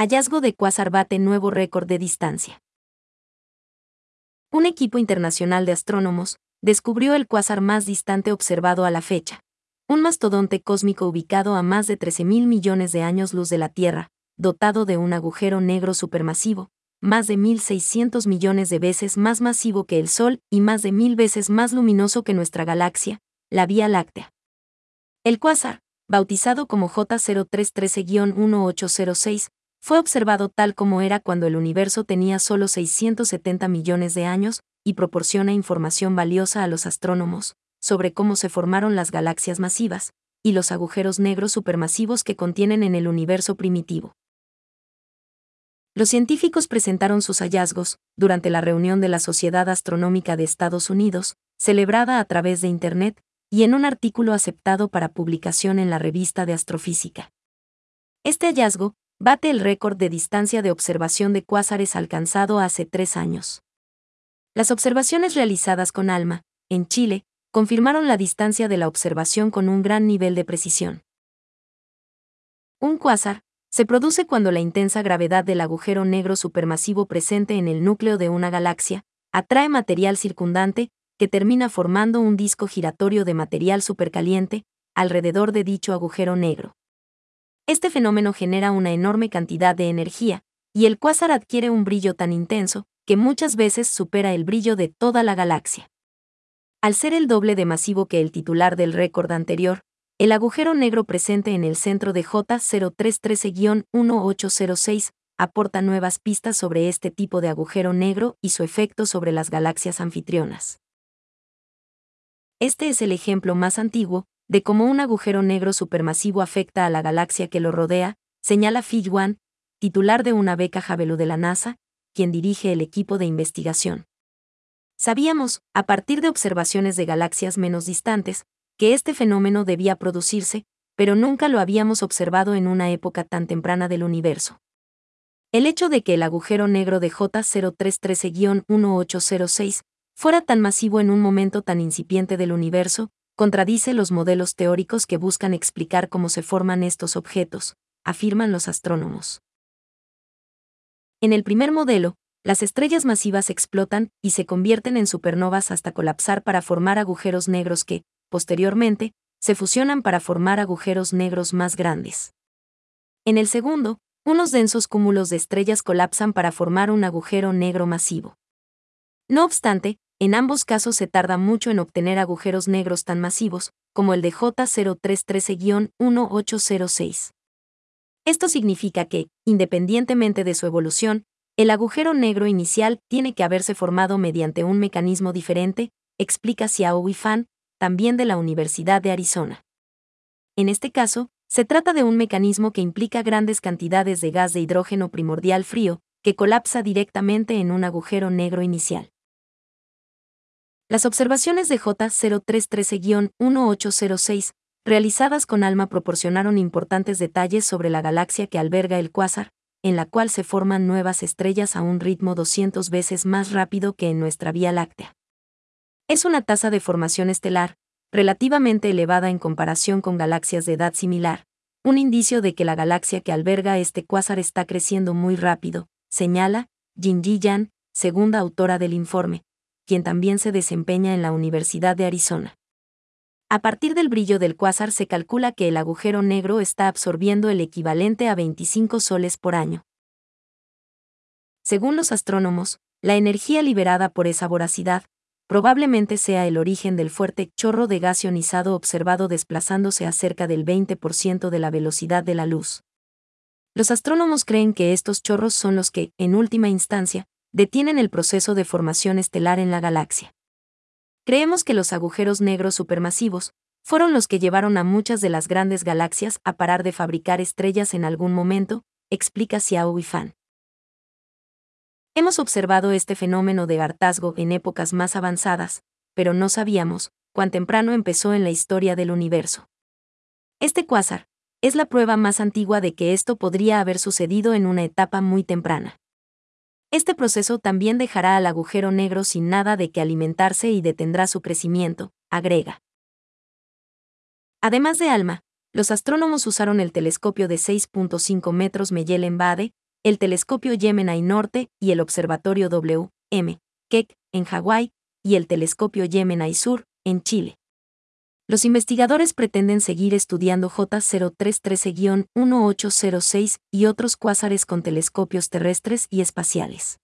Hallazgo de cuásar bate nuevo récord de distancia. Un equipo internacional de astrónomos descubrió el cuásar más distante observado a la fecha, un mastodonte cósmico ubicado a más de 13.000 millones de años luz de la Tierra, dotado de un agujero negro supermasivo, más de 1.600 millones de veces más masivo que el Sol y más de mil veces más luminoso que nuestra galaxia, la Vía Láctea. El cuásar, bautizado como J0313-1806, fue observado tal como era cuando el universo tenía solo 670 millones de años y proporciona información valiosa a los astrónomos sobre cómo se formaron las galaxias masivas y los agujeros negros supermasivos que contienen en el universo primitivo. Los científicos presentaron sus hallazgos durante la reunión de la Sociedad Astronómica de Estados Unidos, celebrada a través de Internet, y en un artículo aceptado para publicación en la revista de Astrofísica. Este hallazgo bate el récord de distancia de observación de cuásares alcanzado hace tres años. Las observaciones realizadas con ALMA, en Chile, confirmaron la distancia de la observación con un gran nivel de precisión. Un cuásar se produce cuando la intensa gravedad del agujero negro supermasivo presente en el núcleo de una galaxia atrae material circundante que termina formando un disco giratorio de material supercaliente alrededor de dicho agujero negro. Este fenómeno genera una enorme cantidad de energía, y el cuásar adquiere un brillo tan intenso que muchas veces supera el brillo de toda la galaxia. Al ser el doble de masivo que el titular del récord anterior, el agujero negro presente en el centro de J0313-1806 aporta nuevas pistas sobre este tipo de agujero negro y su efecto sobre las galaxias anfitrionas. Este es el ejemplo más antiguo de cómo un agujero negro supermasivo afecta a la galaxia que lo rodea, señala Phil Wan, titular de una beca Javelú de la NASA, quien dirige el equipo de investigación. Sabíamos, a partir de observaciones de galaxias menos distantes, que este fenómeno debía producirse, pero nunca lo habíamos observado en una época tan temprana del universo. El hecho de que el agujero negro de J0313-1806 fuera tan masivo en un momento tan incipiente del universo, contradice los modelos teóricos que buscan explicar cómo se forman estos objetos, afirman los astrónomos. En el primer modelo, las estrellas masivas explotan y se convierten en supernovas hasta colapsar para formar agujeros negros que, posteriormente, se fusionan para formar agujeros negros más grandes. En el segundo, unos densos cúmulos de estrellas colapsan para formar un agujero negro masivo. No obstante, en ambos casos se tarda mucho en obtener agujeros negros tan masivos, como el de J0313-1806. Esto significa que, independientemente de su evolución, el agujero negro inicial tiene que haberse formado mediante un mecanismo diferente, explica Xiao Fan, también de la Universidad de Arizona. En este caso, se trata de un mecanismo que implica grandes cantidades de gas de hidrógeno primordial frío, que colapsa directamente en un agujero negro inicial. Las observaciones de J0313-1806, realizadas con ALMA, proporcionaron importantes detalles sobre la galaxia que alberga el cuásar, en la cual se forman nuevas estrellas a un ritmo 200 veces más rápido que en nuestra Vía Láctea. Es una tasa de formación estelar, relativamente elevada en comparación con galaxias de edad similar, un indicio de que la galaxia que alberga este cuásar está creciendo muy rápido, señala Jinji Yan, segunda autora del informe, quien también se desempeña en la Universidad de Arizona. A partir del brillo del cuásar se calcula que el agujero negro está absorbiendo el equivalente a 25 soles por año. Según los astrónomos, la energía liberada por esa voracidad probablemente sea el origen del fuerte chorro de gas ionizado observado desplazándose a cerca del 20% de la velocidad de la luz. Los astrónomos creen que estos chorros son los que, en última instancia, detienen el proceso de formación estelar en la galaxia. Creemos que los agujeros negros supermasivos fueron los que llevaron a muchas de las grandes galaxias a parar de fabricar estrellas en algún momento, explica Xiao Fan. Hemos observado este fenómeno de hartazgo en épocas más avanzadas, pero no sabíamos cuán temprano empezó en la historia del universo. Este cuásar es la prueba más antigua de que esto podría haber sucedido en una etapa muy temprana. Este proceso también dejará al agujero negro sin nada de que alimentarse y detendrá su crecimiento, agrega. Además de ALMA, los astrónomos usaron el telescopio de 6.5 metros Meyelen-Bade el telescopio Gemini Norte y el observatorio W.M. Keck, en Hawái, y el telescopio Gemini Sur, en Chile. Los investigadores pretenden seguir estudiando J0313-1806 y otros cuásares con telescopios terrestres y espaciales.